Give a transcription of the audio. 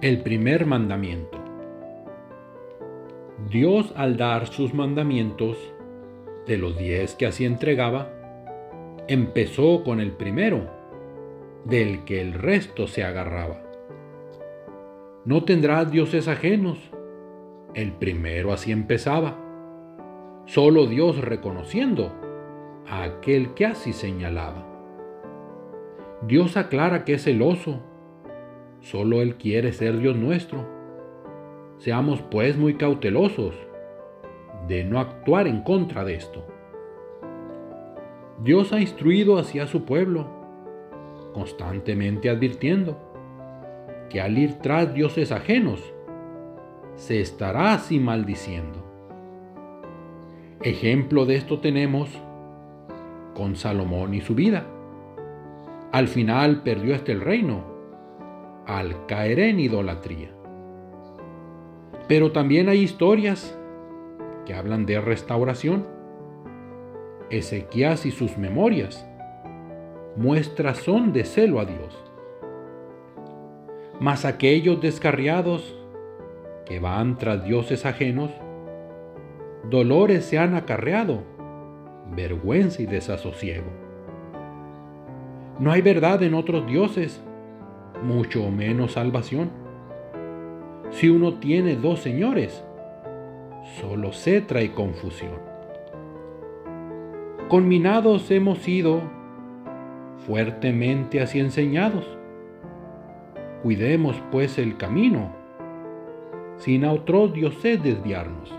El primer mandamiento. Dios al dar sus mandamientos, de los diez que así entregaba, empezó con el primero, del que el resto se agarraba. No tendrás dioses ajenos. El primero así empezaba. Solo Dios reconociendo a aquel que así señalaba. Dios aclara que es celoso Solo Él quiere ser Dios nuestro. Seamos pues muy cautelosos de no actuar en contra de esto. Dios ha instruido hacia su pueblo, constantemente advirtiendo que al ir tras dioses ajenos, se estará así maldiciendo. Ejemplo de esto tenemos con Salomón y su vida. Al final perdió este el reino al caer en idolatría. Pero también hay historias que hablan de restauración. Ezequías y sus memorias muestras son de celo a Dios. Mas aquellos descarriados que van tras dioses ajenos, dolores se han acarreado, vergüenza y desasosiego. No hay verdad en otros dioses, mucho menos salvación. Si uno tiene dos señores, solo se trae confusión. Conminados hemos sido, fuertemente así enseñados. Cuidemos pues el camino, sin a otros dioses desviarnos.